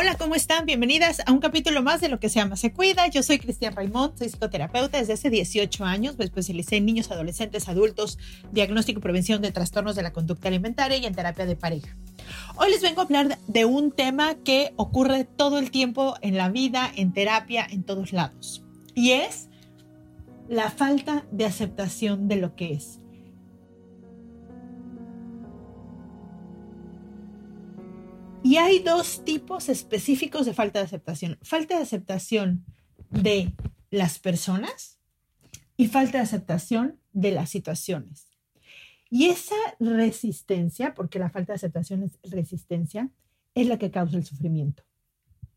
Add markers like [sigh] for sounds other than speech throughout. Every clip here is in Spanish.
Hola, ¿cómo están? Bienvenidas a un capítulo más de Lo que se llama Se Cuida. Yo soy Cristian Raimond, soy psicoterapeuta desde hace 18 años. Me especialicé en niños, adolescentes, adultos, diagnóstico y prevención de trastornos de la conducta alimentaria y en terapia de pareja. Hoy les vengo a hablar de un tema que ocurre todo el tiempo en la vida, en terapia, en todos lados. Y es la falta de aceptación de lo que es. Y hay dos tipos específicos de falta de aceptación. Falta de aceptación de las personas y falta de aceptación de las situaciones. Y esa resistencia, porque la falta de aceptación es resistencia, es la que causa el sufrimiento.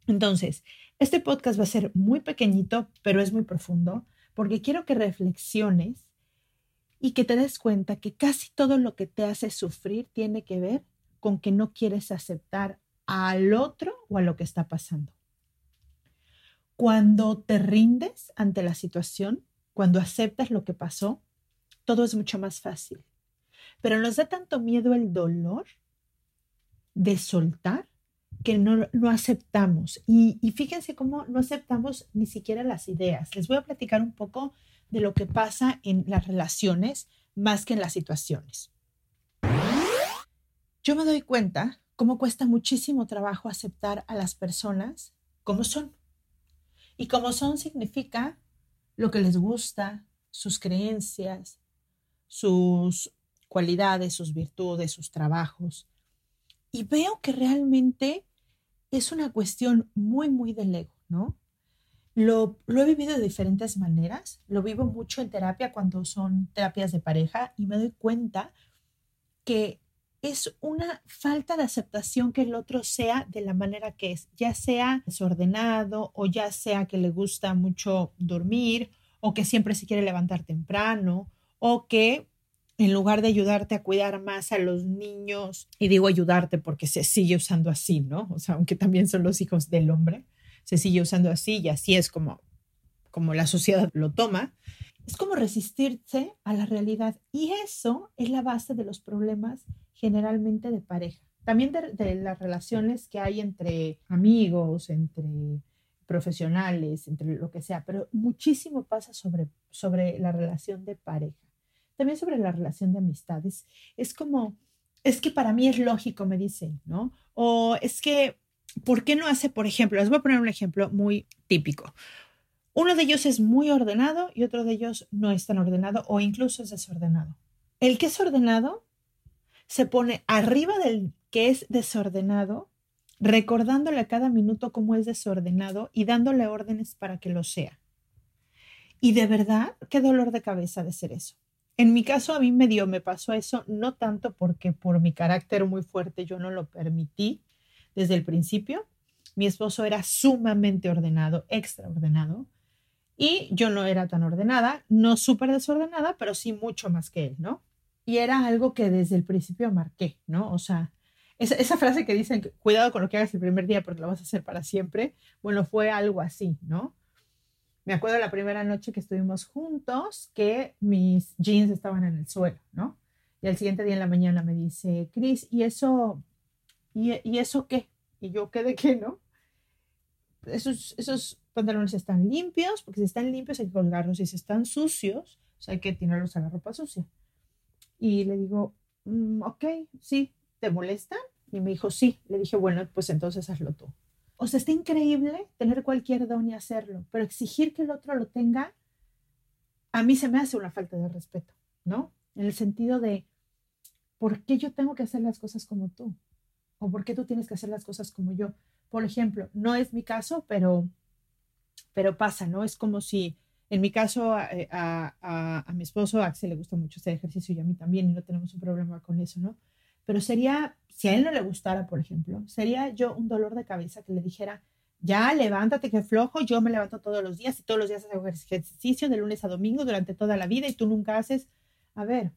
Entonces, este podcast va a ser muy pequeñito, pero es muy profundo, porque quiero que reflexiones y que te des cuenta que casi todo lo que te hace sufrir tiene que ver con que no quieres aceptar al otro o a lo que está pasando. Cuando te rindes ante la situación, cuando aceptas lo que pasó, todo es mucho más fácil. Pero nos da tanto miedo el dolor de soltar que no, no aceptamos. Y, y fíjense cómo no aceptamos ni siquiera las ideas. Les voy a platicar un poco de lo que pasa en las relaciones más que en las situaciones yo me doy cuenta cómo cuesta muchísimo trabajo aceptar a las personas como son. Y como son significa lo que les gusta, sus creencias, sus cualidades, sus virtudes, sus trabajos. Y veo que realmente es una cuestión muy, muy del ego, ¿no? Lo, lo, he vivido de diferentes maneras. Lo vivo mucho en terapia cuando son terapias de pareja y me doy cuenta que es una falta de aceptación que el otro sea de la manera que es, ya sea desordenado o ya sea que le gusta mucho dormir o que siempre se quiere levantar temprano o que en lugar de ayudarte a cuidar más a los niños, y digo ayudarte porque se sigue usando así, ¿no? O sea, aunque también son los hijos del hombre, se sigue usando así y así es como, como la sociedad lo toma. Es como resistirse a la realidad y eso es la base de los problemas generalmente de pareja. También de, las relaciones que hay entre amigos, entre profesionales, entre lo que sea, pero muchísimo pasa sobre, sobre la relación de pareja. También sobre la relación de amistades. Es como, es que para mí es lógico, me dicen, ¿no? O es que, ¿por qué no hace, por ejemplo, les voy a poner un ejemplo muy típico. Uno de ellos es muy ordenado y otro de ellos no es tan ordenado o incluso es desordenado. El que es ordenado se pone arriba del que es desordenado, recordándole a cada minuto cómo es desordenado y dándole órdenes para que lo sea. Y de verdad, qué dolor de cabeza de ser eso. En mi caso, a mí me dio, me pasó eso, no tanto porque por mi carácter muy fuerte yo no lo permití desde el principio. Mi esposo era sumamente ordenado, extraordenado, y yo no era tan ordenada, no súper desordenada, pero sí mucho más que él, ¿no? Y era algo que desde el principio marqué, ¿no? O sea, esa, esa, frase que dicen, cuidado con lo que hagas el primer día porque lo vas a hacer para siempre, bueno, fue algo así, ¿no? Me acuerdo la primera noche que estuvimos juntos que mis jeans estaban en el suelo, ¿no? Y al siguiente día en la mañana me dice, Cris, ¿y eso, y, y, eso qué? Y yo, ¿qué de qué, no? Esos, esos pantalones están limpios, porque si están limpios hay que colgarlos, y si están sucios, o sea, hay que tirarlos a la ropa sucia. Y le digo, mm, ok, sí, ¿te molesta? Y me dijo, sí. Le dije, bueno, pues entonces hazlo tú. O sea, está increíble tener cualquier don y hacerlo, pero exigir que el otro lo tenga, a mí se me hace una falta de respeto, ¿no? En el sentido de, ¿por qué yo tengo que hacer las cosas como tú? ¿O por qué tú tienes que hacer las cosas como yo? Por ejemplo, no es mi caso, pero, pero pasa, ¿no? Es como si, en mi caso, a, a, a mi esposo, a Axel le gusta mucho hacer ejercicio y a mí también, y no tenemos un problema con eso, ¿no? Pero sería si a él no le gustara, por ejemplo, sería yo un dolor de cabeza que le dijera, ya levántate que flojo, yo me levanto todos los días y todos los días hago ejercicio de lunes a domingo durante toda la vida y tú nunca haces. A ver,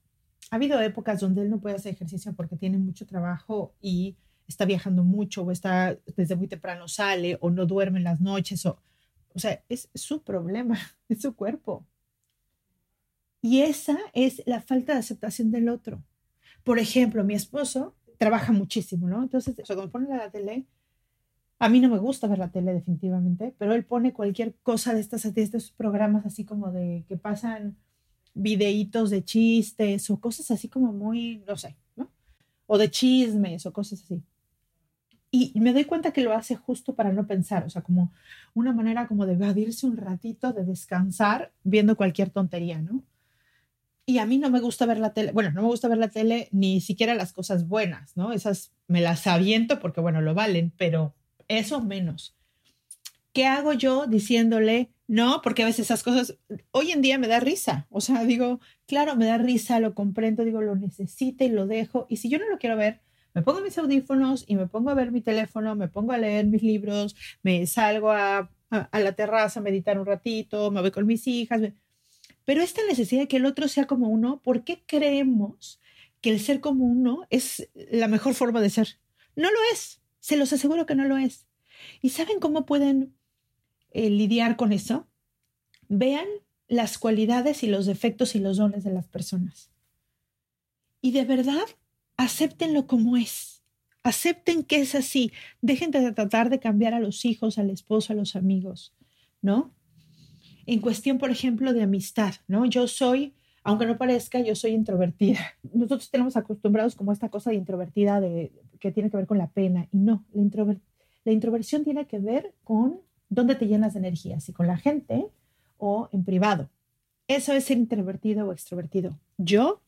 ha habido épocas donde él no puede hacer ejercicio porque tiene mucho trabajo y está viajando mucho o está desde muy temprano sale o no duerme en las noches o, o sea, es su problema, [laughs] es su cuerpo. Y esa es la falta de aceptación del otro. Por ejemplo, mi esposo trabaja muchísimo, ¿no? Entonces, cuando pone la tele, a mí no me gusta ver la tele definitivamente, pero él pone cualquier cosa de estas, de estos programas así como de que pasan videitos de chistes o cosas así como muy, no sé, ¿no? O de chismes o cosas así. Y me doy cuenta que lo hace justo para no pensar, o sea, como una manera como de evadirse un ratito, de descansar viendo cualquier tontería, ¿no? Y a mí no me gusta ver la tele, bueno, no me gusta ver la tele ni siquiera las cosas buenas, ¿no? Esas me las aviento porque, bueno, lo valen, pero eso menos. ¿Qué hago yo diciéndole, no? Porque a veces esas cosas, hoy en día me da risa, o sea, digo, claro, me da risa, lo comprendo, digo, lo necesito y lo dejo, y si yo no lo quiero ver, me pongo mis audífonos y me pongo a ver mi teléfono, me pongo a leer mis libros, me salgo a, a, la terraza a meditar un ratito, me voy con mis hijas, pero esta necesidad de que el otro sea como uno, ¿por qué creemos que el ser como uno es la mejor forma de ser? No lo es. Se los aseguro que no lo es. ¿Y saben cómo pueden eh, lidiar con eso? Vean las cualidades y los defectos y los dones de las personas. Y de verdad, acéptenlo como es. Acepten que es así. Dejen de tratar de cambiar a los hijos, al esposo, a los amigos, ¿no? en cuestión, por ejemplo, de amistad, ¿no? Yo soy, aunque no parezca, yo soy introvertida. [laughs] Nosotros tenemos acostumbrados como esta cosa de introvertida de, que tiene que ver con la pena y no, la, la introversión tiene que ver con dónde te llenas de energía, si con la gente o en privado. Eso es ser introvertido o extrovertido. Yo,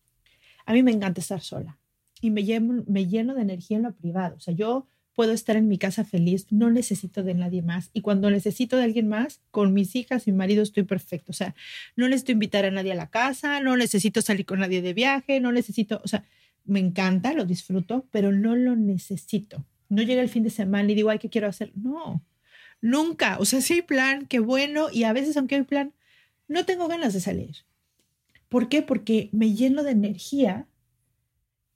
a mí me encanta estar sola y me lleno, me lleno de energía en lo privado. O sea, yo puedo estar en mi casa feliz, no necesito de nadie más. Y cuando necesito de alguien más, con mis hijas mi marido estoy perfecto. O sea, no necesito invitar a nadie a la casa, no necesito salir con nadie de viaje, no necesito, o sea, me encanta, lo disfruto, pero no lo necesito. No llega el fin de semana y digo, ay, ¿qué quiero hacer? No, nunca. O sea, si hay plan, qué bueno. Y a veces, aunque hay plan, no tengo ganas de salir. ¿Por qué? Porque me lleno de energía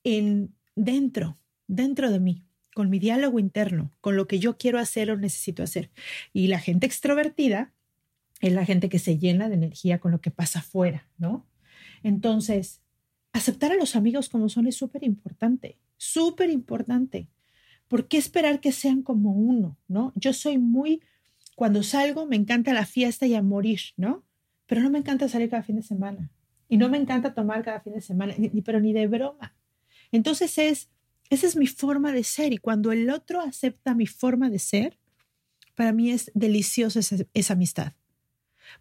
en dentro, dentro de mí con mi diálogo interno, con lo que yo quiero hacer o necesito hacer. Y la gente extrovertida es la gente que se llena de energía con lo que pasa afuera, ¿no? Entonces, aceptar a los amigos como son es súper importante, súper importante. ¿Por qué esperar que sean como uno, no? Yo soy muy, cuando salgo me encanta la fiesta y a morir, ¿no? Pero no me encanta salir cada fin de semana. Y no me encanta tomar cada fin de semana, ni, pero ni de broma. Entonces es, esa es mi forma de ser y cuando el otro acepta mi forma de ser, para mí es deliciosa esa, amistad.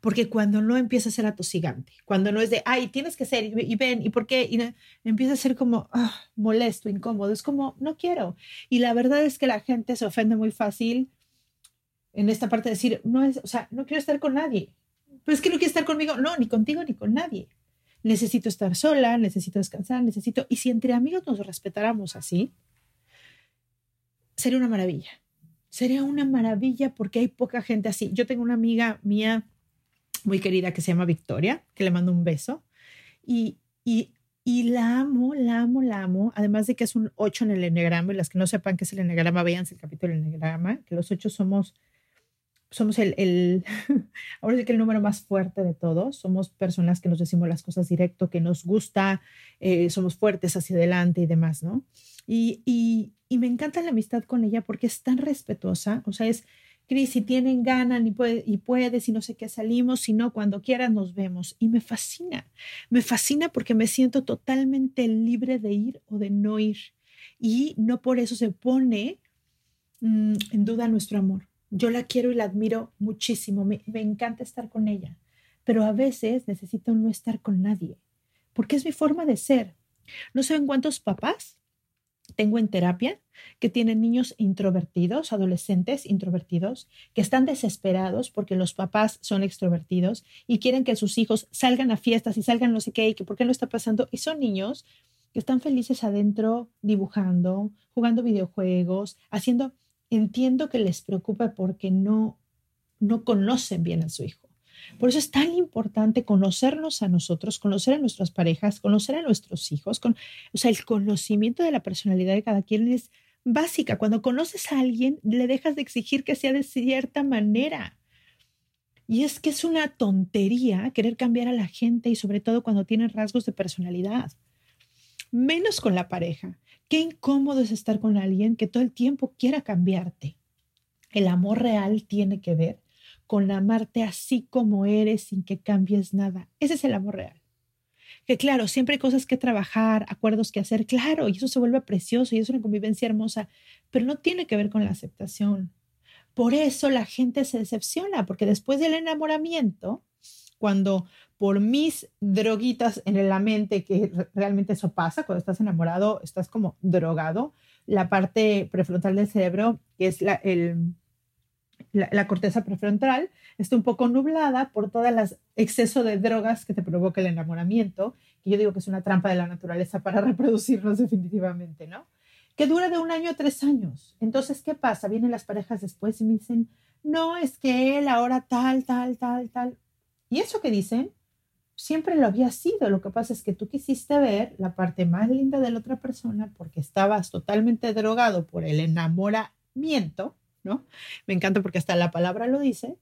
Porque cuando no empieza a ser atosigante, cuando no es de, ay, tienes que ser y, ven, ¿y por qué? Y empieza a ser como ah, molesto, incómodo, es como, no quiero. Y la verdad es que la gente se ofende muy fácil en esta parte de decir, no es, o sea, no quiero estar con nadie. Pero es que no quiere estar conmigo, no, ni contigo ni con nadie necesito estar sola, necesito descansar, necesito... Y si entre amigos nos respetáramos así, sería una maravilla. Sería una maravilla porque hay poca gente así. Yo tengo una amiga mía muy querida que se llama Victoria, que le mando un beso. Y, y, y la amo, la amo, la amo. Además de que es un 8 en el enneagrama, y las que no sepan qué es el enneagrama, véanse el capítulo del enneagrama, que los 8 somos somos el, el [laughs] ahora sí que el número más fuerte de todos. Somos personas que nos decimos las cosas directo, que nos gusta, eh, somos fuertes hacia adelante y demás, ¿no? Y, y, y, me encanta la amistad con ella porque es tan respetuosa, o sea, es, Cris, si tienen ganas y, puede, y puedes y no sé qué salimos, si no, cuando quieras nos vemos. Y me fascina, me fascina porque me siento totalmente libre de ir o de no ir. Y no por eso se pone mm, en duda nuestro amor yo la quiero y la admiro muchísimo, me, encanta estar con ella, pero a veces necesito no estar con nadie, porque es mi forma de ser. No sé en cuántos papás tengo en terapia que tienen niños introvertidos, adolescentes introvertidos, que están desesperados porque los papás son extrovertidos y quieren que sus hijos salgan a fiestas y salgan no sé qué y que por qué no está pasando. Y son niños que están felices adentro dibujando, jugando videojuegos, haciendo entiendo que les preocupa porque no, no conocen bien a su hijo. Por eso es tan importante conocernos a nosotros, conocer a nuestras parejas, conocer a nuestros hijos. Con, o sea, el conocimiento de la personalidad de cada quien es básica. Cuando conoces a alguien, le dejas de exigir que sea de cierta manera. Y es que es una tontería querer cambiar a la gente y sobre todo cuando tienen rasgos de personalidad. Menos con la pareja. Qué incómodo es estar con alguien que todo el tiempo quiera cambiarte. El amor real tiene que ver con amarte así como eres sin que cambies nada. Ese es el amor real. Que claro, siempre hay cosas que trabajar, acuerdos que hacer, claro, y eso se vuelve precioso y es una convivencia hermosa, pero no tiene que ver con la aceptación. Por eso la gente se decepciona, porque después del enamoramiento, cuando por mis droguitas en la mente, que realmente eso pasa cuando estás enamorado, estás como drogado. La parte prefrontal del cerebro, que es la, la, corteza prefrontal, está un poco nublada por todo el exceso de drogas que te provoca el enamoramiento, que yo digo que es una trampa de la naturaleza para [laughs] reproducirnos definitivamente, ¿no? Que dura de un año a tres años. Entonces, ¿qué pasa? Vienen las parejas después y me dicen, no, es que él ahora tal, tal, tal, tal. Y eso que dicen siempre lo había sido. Lo que pasa es que tú quisiste ver la parte más linda de la otra persona porque estabas totalmente drogado por el enamoramiento, ¿no? Me encanta porque hasta la palabra lo dice.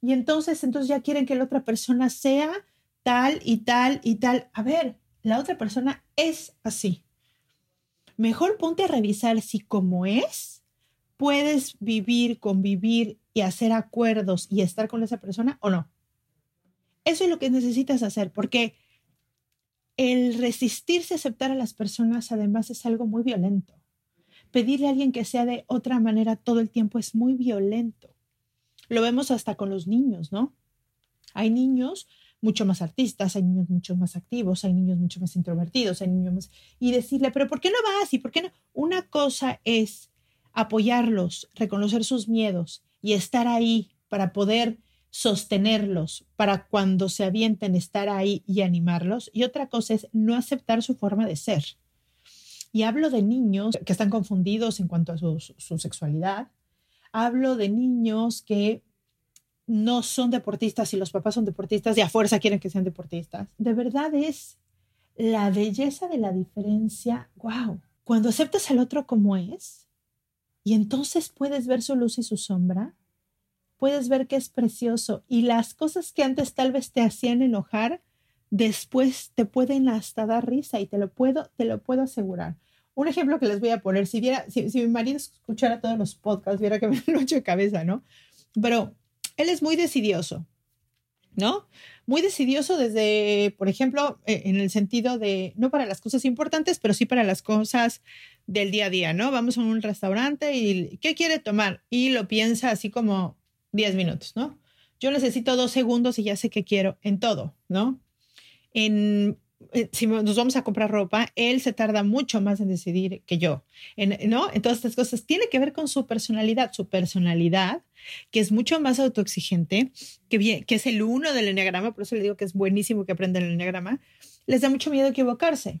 Y entonces, entonces ya quieren que la otra persona sea tal y tal y tal. A ver, la otra persona es así. Mejor ponte a revisar si como es, puedes vivir, convivir y hacer acuerdos y estar con esa persona o no. Eso es lo que necesitas hacer, porque el resistirse a aceptar a las personas además es algo muy violento. Pedirle a alguien que sea de otra manera todo el tiempo es muy violento. Lo vemos hasta con los niños, ¿no? Hay niños mucho más artistas, hay niños mucho más activos, hay niños mucho más introvertidos, hay niños más... Y decirle, pero ¿por qué no vas? ¿Y por qué no? Una cosa es apoyarlos, reconocer sus miedos y estar ahí para poder sostenerlos para cuando se avienten estar ahí y animarlos. Y otra cosa es no aceptar su forma de ser. Y hablo de niños que están confundidos en cuanto a su, sexualidad. Hablo de niños que no son deportistas y los papás son deportistas y a fuerza quieren que sean deportistas. De verdad es la belleza de la diferencia. ¡Wow! Cuando aceptas al otro como es y entonces puedes ver su luz y su sombra, puedes ver que es precioso y las cosas que antes tal vez te hacían enojar, después te pueden hasta dar risa y te lo puedo, te lo puedo asegurar. Un ejemplo que les voy a poner, si viera, si, mi marido escuchara todos los podcasts, viera que me lo hecho de cabeza, ¿no? Pero él es muy decidioso, ¿no? Muy decidioso desde, por ejemplo, e, en el sentido de, no para las cosas importantes, pero sí para las cosas del día a día, ¿no? Vamos a un restaurante y ¿qué quiere tomar? Y lo piensa así como 10 minutos, ¿no? Yo necesito dos segundos y ya sé qué quiero en todo, ¿no? En, eh, si nos vamos a comprar ropa, él se tarda mucho más en decidir que yo, ¿no? Entonces, estas cosas tiene que ver con su personalidad, su personalidad, que es mucho más autoexigente, que, que es el uno del enneagrama, por eso le digo que es buenísimo que aprendan el enneagrama, les da mucho miedo equivocarse.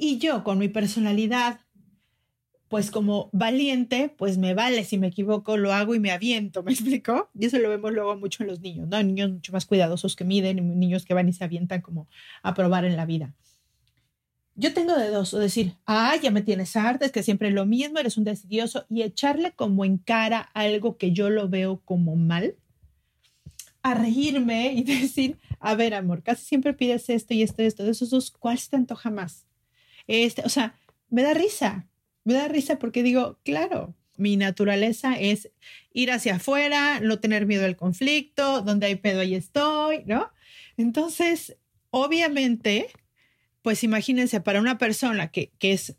Y yo, con mi personalidad, pues como valiente, pues me vale si me equivoco, lo hago y me aviento, [laughs] ¿me explico? Y eso lo vemos luego mucho en los niños, ¿no? Niños mucho más cuidadosos que miden, niños que van y se avientan como a probar en la vida. Yo tengo de dos, o decir, ah, ya me tienes harta, es que siempre es lo mismo, eres un decidioso, y echarle como en cara algo que yo lo veo como mal, a reírme y [laughs] decir, a ver, amor, casi siempre pides esto y esto y esto, de esos dos, ¿cuál se te antoja más? Este, o sea, me da risa, me da risa porque digo, claro, mi naturaleza es ir hacia afuera, no tener miedo al conflicto, donde hay pedo ahí estoy, ¿no? Entonces, obviamente, pues imagínense, para una persona que, que es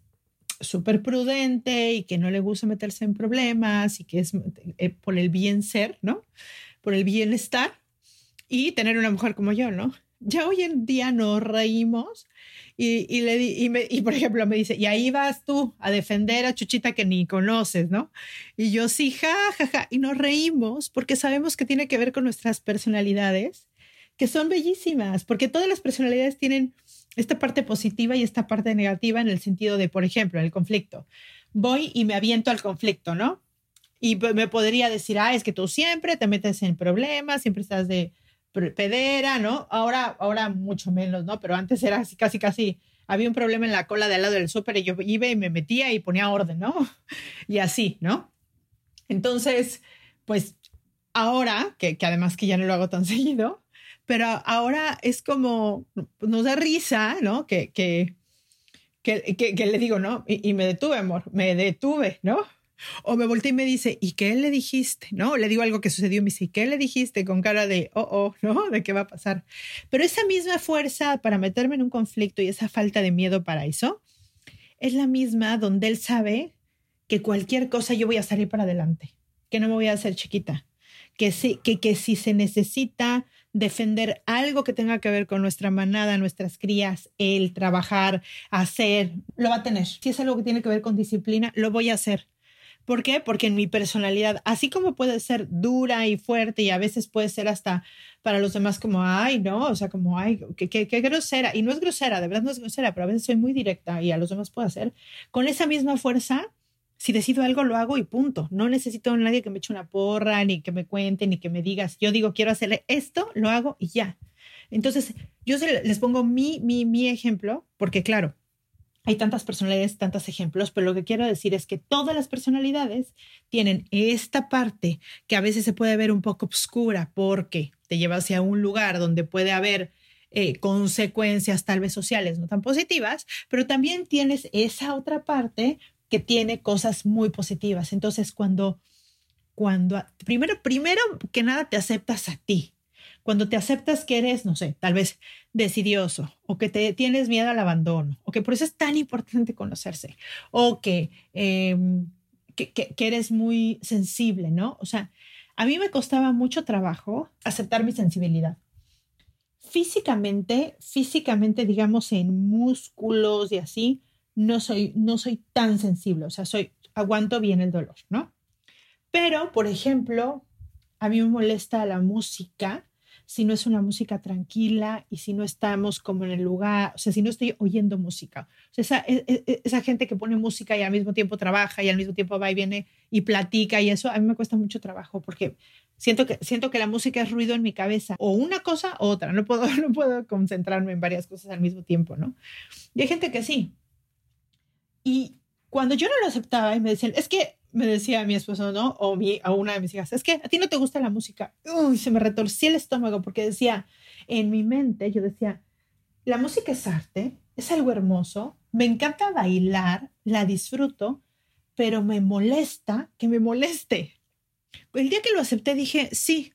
súper prudente y que no le gusta meterse en problemas y que es eh, por el bien ser, ¿no? Por el bienestar y tener una mujer como yo, ¿no? Ya hoy en día nos reímos y, y le y, me, y, por ejemplo me dice, y ahí vas tú a defender a Chuchita que ni conoces, ¿no? Y yo sí, ja, ja, ja, y nos reímos porque sabemos que tiene que ver con nuestras personalidades, que son bellísimas, porque todas las personalidades tienen esta parte positiva y esta parte negativa en el sentido de, por ejemplo, el conflicto. Voy y me aviento al conflicto, ¿no? Y me podría decir, ah, es que tú siempre te metes en problemas, siempre estás de pedera, ¿no? Ahora, ahora mucho menos, ¿no? Pero antes era así, casi, casi, había un problema en la cola de al lado del súper y yo iba y me metía y ponía orden, ¿no? [laughs] Y así, ¿no? Entonces, pues ahora, que, que además que ya no lo hago tan [laughs] seguido, pero ahora es como, nos da risa, ¿no? Que, que, que, que, le digo, ¿no? Y, y, me detuve, amor, me detuve, ¿no? O me volteé y me dice, ¿y qué le dijiste? ¿No? Le digo algo que sucedió y me dice, ¿y qué le dijiste? Con cara de, oh, oh, ¿no? [laughs] ¿De qué va a pasar? Pero esa misma fuerza para meterme en un conflicto y esa falta de miedo para eso, es la misma donde él sabe que cualquier cosa yo voy a salir para adelante, que no me voy a hacer chiquita, que, sí, que, que si se necesita defender algo que tenga que ver con nuestra manada, nuestras crías, el trabajar, hacer, lo va a tener. Si es algo que tiene que ver con disciplina, lo voy a hacer. ¿Por qué? Porque en mi personalidad, así como puede ser dura y fuerte y a veces puede ser hasta para los demás como, ay, no, o sea, como, ay, qué, qué, qué grosera. Y no es grosera, de verdad no es grosera, pero a veces soy muy directa y a los demás puedo hacer. Con esa misma fuerza, si decido algo, lo hago y punto. No necesito a nadie que me eche una porra, ni que me cuente, ni que me digas. Yo digo, quiero hacerle esto, lo hago y ya. Entonces, yo les pongo mi, mi, mi ejemplo, porque claro, hay tantas personalidades, tantos ejemplos, pero lo que quiero decir es que todas las personalidades tienen esta parte que a veces se puede ver un poco oscura porque te lleva hacia un lugar donde puede haber eh, consecuencias tal vez sociales no tan positivas, pero también tienes esa otra parte que tiene cosas muy positivas. Entonces, cuando, cuando, primero, primero que nada te aceptas a ti. Cuando te aceptas que eres, no sé, tal vez decidioso o que te tienes miedo al abandono o que por eso es tan importante conocerse o que, em, que, que eres muy sensible, ¿no? O sea, a mí me costaba mucho trabajo aceptar mi sensibilidad físicamente, físicamente, digamos, en músculos y así, no soy, no soy tan sensible, o sea, soy, aguanto bien el dolor, ¿no? Pero, por ejemplo, a mí me molesta la música si no es una música tranquila y si no estamos como en el lugar, o sea, si no estoy oyendo música. O sea, esa, e, e, esa, gente que pone música y al mismo tiempo trabaja y al mismo tiempo va y viene y platica y eso, a mí me cuesta mucho trabajo porque siento que, siento que la música es ruido en mi cabeza, o una cosa o otra, no puedo, [laughs] no puedo concentrarme en varias cosas al mismo tiempo, ¿no? Y hay gente que sí, y cuando yo no lo aceptaba y me decían, es que me decía mi esposo, ¿no? O mi, a una de mis hijas, es que a ti no te gusta la música. Uy, se me retorcía el estómago porque decía, en mi mente, yo decía, la música es arte, es algo hermoso, Me encanta bailar, la disfruto, pero me molesta que me moleste. El día que lo acepté dije, sí,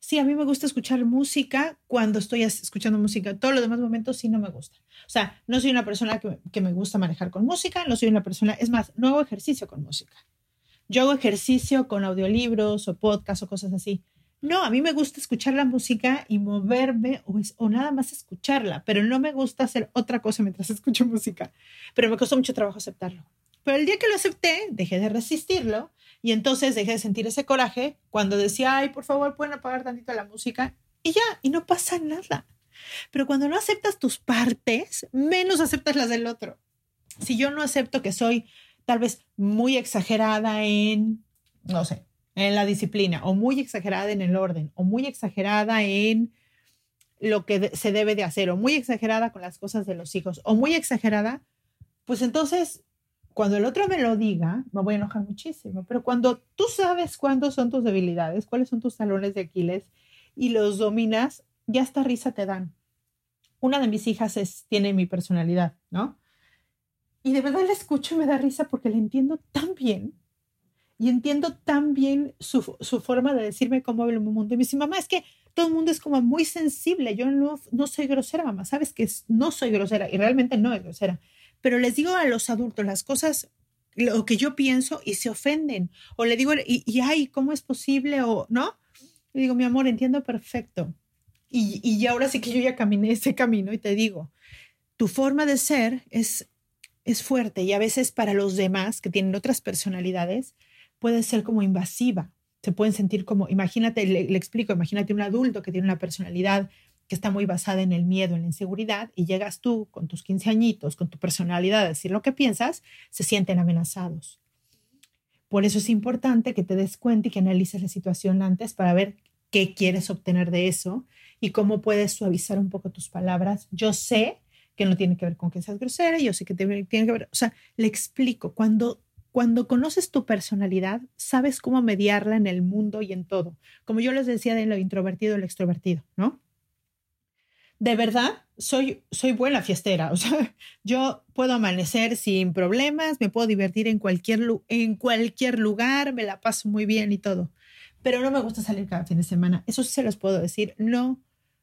sí, a mí me gusta escuchar música cuando estoy escuchando música. Todos los demás momentos sí no me gusta. O sea, no soy una persona que, que, me gusta manejar con música, no soy una persona, es más, no hago ejercicio con música. Yo hago ejercicio con audiolibros o podcasts o cosas así. No, a mí me gusta escuchar la música y moverme o, o nada más escucharla, pero no me gusta hacer otra cosa mientras [laughs] escucho música. Pero me costó mucho trabajo aceptarlo. Pero el día que lo acepté, dejé de resistirlo y entonces dejé de sentir ese coraje cuando decía, ay, por favor, pueden apagar tantito la música y ya, y no pasa nada. Pero cuando no aceptas tus partes, menos aceptas las del otro. Si yo no acepto que soy tal vez muy exagerada en, no sé, en la disciplina, o muy exagerada en el orden, o muy exagerada en lo que se debe de hacer, o muy exagerada con las cosas de los hijos, o muy exagerada, pues entonces cuando el otro me lo diga, me voy a enojar muchísimo. Pero cuando tú sabes cuándo son tus debilidades, cuáles son tus talones de Aquiles y los dominas, ya esta risa te dan. Una de mis hijas es, tiene mi personalidad, ¿no? Y de verdad la escucho y me da risa porque la entiendo tan bien y entiendo tan bien su, su forma de decirme cómo habla el mundo. Y me dice, mamá, es que todo el mundo es como muy sensible. Yo no, no soy grosera, mamá. Sabes que no soy grosera y realmente no es grosera pero les digo a los adultos las cosas, lo que yo pienso y se ofenden. O le digo, y, y ay, ¿cómo es posible? O, ¿no? Le digo, mi amor, entiendo perfecto. Y, y ahora sí que yo ya caminé ese camino y te digo, tu forma de ser es, es fuerte y a veces para los demás que tienen otras personalidades puede ser como invasiva. Se pueden sentir como, imagínate, le explico, imagínate un adulto que tiene una personalidad que está muy basada en el miedo, en la inseguridad, y llegas tú con tus 15 añitos, con tu personalidad a decir lo que piensas, se sienten amenazados. Por eso es importante que te des cuenta y que analices la situación antes para ver qué quieres obtener de eso y cómo puedes suavizar un poco tus palabras. Yo sé que no tiene que ver con que seas grosera, yo sé que tiene que ver, o sea, le explico, cuando cuando conoces tu personalidad, sabes cómo mediarla en el mundo y en todo. Como yo les decía de lo introvertido y lo extrovertido, ¿no? De verdad, soy, soy buena fiestera. O sea, [laughs] yo puedo amanecer sin problemas, me puedo divertir en cualquier, en cualquier lugar, me la paso muy bien y todo. Pero no me gusta salir cada fin de semana. Eso sí se los puedo decir. No,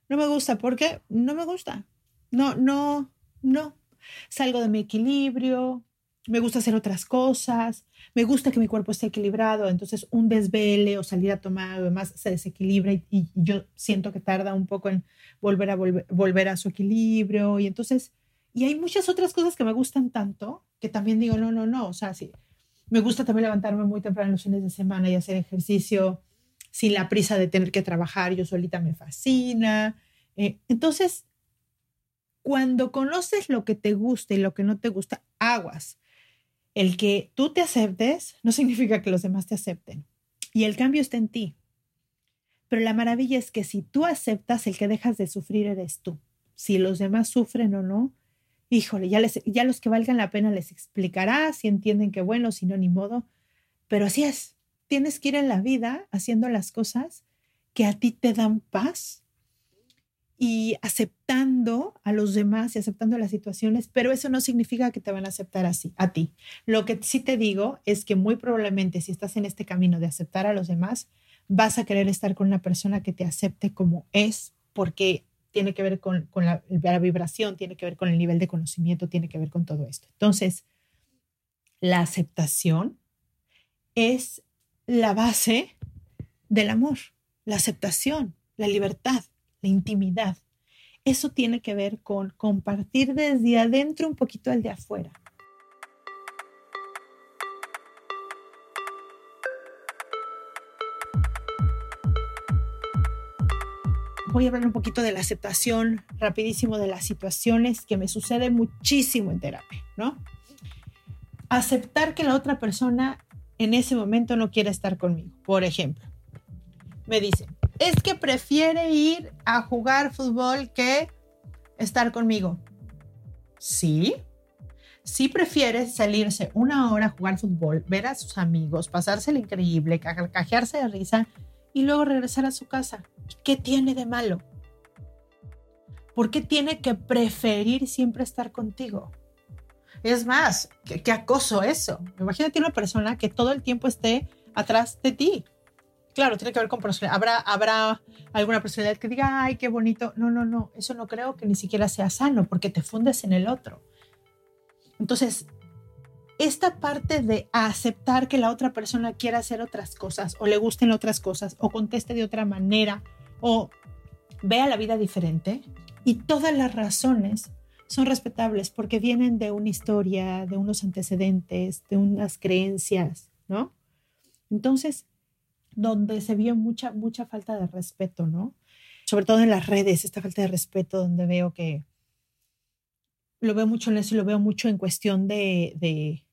no me gusta porque no me gusta. No, no, no. Salgo de mi equilibrio, me gusta hacer otras cosas, me gusta que mi cuerpo esté equilibrado, entonces un desvele o salir a tomar o demás se desequilibra y, yo siento que tarda un poco en volver a volver, a su equilibrio y entonces, y hay muchas otras cosas que me gustan tanto que también digo, no, no, no, o sea, sí, me gusta también levantarme muy temprano los fines de semana y hacer ejercicio sin la prisa de tener que trabajar, yo solita me fascina. Eh, entonces, cuando conoces lo que te gusta y lo que no te gusta, aguas el que tú te aceptes no significa que los demás te acepten. Y el cambio está en ti. Pero la maravilla es que si tú aceptas, el que dejas de sufrir eres tú. Si los demás sufren o no, híjole, ya, los que valgan la pena les explicará si entienden que bueno, si no, ni modo. Pero así es. Tienes que ir en la vida haciendo las cosas que a ti te dan paz y aceptando a los demás y aceptando las situaciones, pero eso no significa que te van a aceptar así, a ti. Lo que sí te digo es que muy probablemente si estás en este camino de aceptar a los demás, vas a querer estar con una persona que te acepte como es, porque tiene que ver con, la, la vibración, tiene que ver con el nivel de conocimiento, tiene que ver con todo esto. Entonces, la aceptación es la base del amor, la aceptación, la libertad intimidad. Eso tiene que ver con compartir desde adentro un poquito al de afuera. Voy a hablar un poquito de la aceptación rapidísimo de las situaciones que me sucede muchísimo en terapia, ¿no? Aceptar que la otra persona en ese momento no quiere estar conmigo. Por ejemplo, me dicen, es que prefiere ir a jugar fútbol que estar conmigo. Sí, sí prefiere salirse una hora a jugar fútbol, ver a sus amigos, pasárselo increíble, cajearse de risa y luego regresar a su casa. ¿Qué tiene de malo? ¿Por qué tiene que preferir siempre estar contigo? Es más, qué, acoso eso. Imagínate una persona que todo el tiempo esté atrás de ti. Claro, tiene que ver con personalidad. Habrá, habrá alguna personalidad que diga, ay, qué bonito. No, no, no. Eso no creo que ni siquiera sea sano porque te fundes en el otro. Entonces, esta parte de aceptar que la otra persona quiera hacer otras cosas o le gusten otras cosas o conteste de otra manera o vea la vida diferente y todas las razones son respetables porque vienen de una historia, de unos antecedentes, de unas creencias, ¿no? Entonces, donde se vio mucha, mucha falta de respeto, ¿no? Sobre todo en las redes, esta falta de respeto donde veo que lo veo mucho en eso y lo veo mucho en cuestión de, de,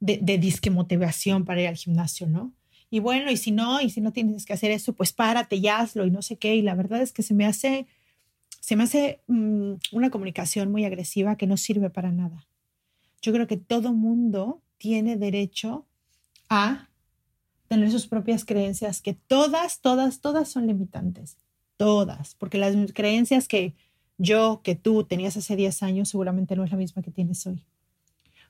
de, de disque motivación para ir al gimnasio, ¿no? Y bueno, y si no, y si no tienes que hacer eso, pues párate y hazlo y no sé qué. Y la verdad es que se me hace se me hace mm, una comunicación muy agresiva que no sirve para nada. Yo creo que todo mundo tiene derecho a tener sus propias creencias, que todas, todas, todas son limitantes. Todas, porque las creencias que yo, que tú tenías hace 10 años, seguramente no es la misma que tienes hoy.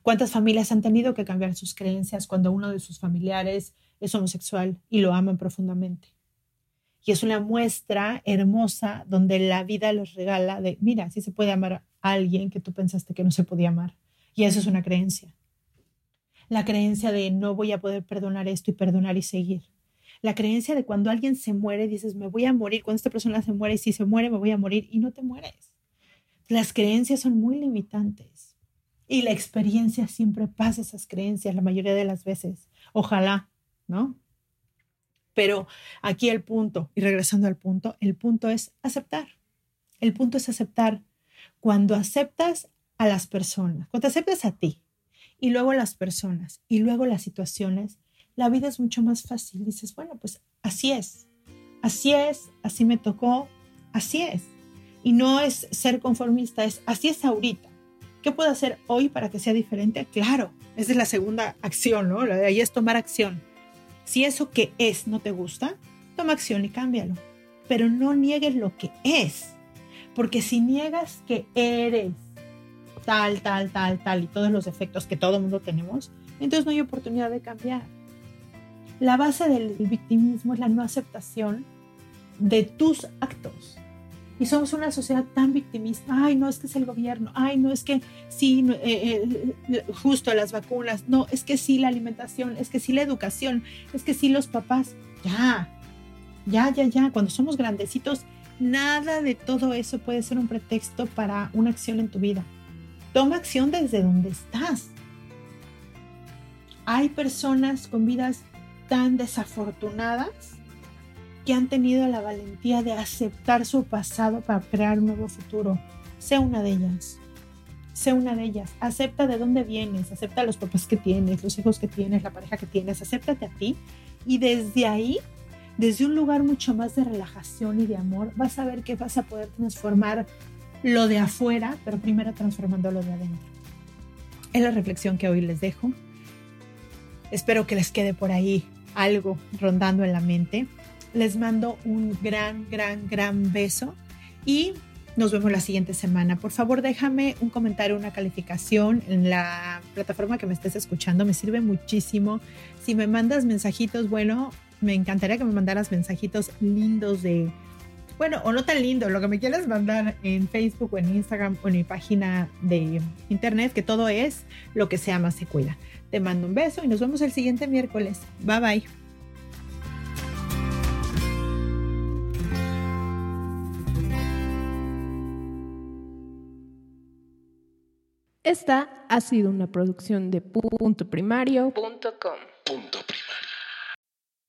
¿Cuántas familias han tenido que cambiar sus creencias cuando uno de sus familiares es homosexual y lo aman profundamente? y es una muestra hermosa donde la vida los regala de, mira, si se puede amar a alguien que tú pensaste que no se podía amar. Y eso es una creencia. La creencia de no voy a poder perdonar esto y perdonar y seguir. La creencia de cuando alguien se muere, dices, me voy a morir. Cuando esta persona se muere, si se muere, me voy a morir y no te mueres. Las creencias son muy limitantes. Y la experiencia siempre pasa esas creencias la mayoría de las veces. Ojalá, ¿no? Pero aquí el punto, y regresando al punto, el punto es aceptar. El punto es aceptar. Cuando aceptas a las personas, cuando aceptas a ti y luego las personas y luego las situaciones, la vida es mucho más fácil. Dices, bueno, pues así es. Así es, así me tocó, así es. Y no es ser conformista, es así es ahorita. ¿Qué puedo hacer hoy para que sea diferente? Claro, esa es la segunda acción, ¿no? La de ahí es tomar acción. Si eso que es no te gusta, toma acción y cámbialo. Pero no niegues lo que es. Porque si niegas que eres tal, tal, tal, tal y todos los defectos que todo mundo tenemos, entonces no hay oportunidad de cambiar. La base del victimismo es la no aceptación de tus actos. Y somos una sociedad tan victimista. Ay, no, es que es el gobierno. Ay, no, es que sí, eh, eh, justo las vacunas. No, es que sí la alimentación. Es que sí la educación. Es que sí los papás. Ya, ya, ya, ya. Cuando somos grandecitos, nada de todo eso puede ser un pretexto para una acción en tu vida. Toma acción desde donde estás. Hay personas con vidas tan desafortunadas que han tenido la valentía de aceptar su pasado para crear un nuevo futuro. Sé una de ellas. Sé una de ellas. Acepta de dónde vienes, acepta los papás que tienes, los hijos que tienes, la pareja que tienes, acéptate a ti y desde ahí, desde un lugar mucho más de relajación y de amor, vas a ver que vas a poder transformar lo de afuera, pero primero transformando lo de adentro. Es la reflexión que hoy les dejo. Espero que les quede por ahí algo rondando en la mente les mando un gran, gran, gran beso y nos vemos la siguiente semana. Por favor, déjame un comentario, una calificación en la plataforma que me estés escuchando. Me sirve muchísimo. Si me mandas mensajitos, bueno, me encantaría que me mandaras mensajitos lindos de, bueno, o no tan lindo, lo que me quieras mandar en Facebook o en Instagram o en mi página de internet, que todo es lo que sea más se cuida. Te mando un beso y nos vemos el siguiente miércoles. Bye bye. Esta ha sido una producción de punto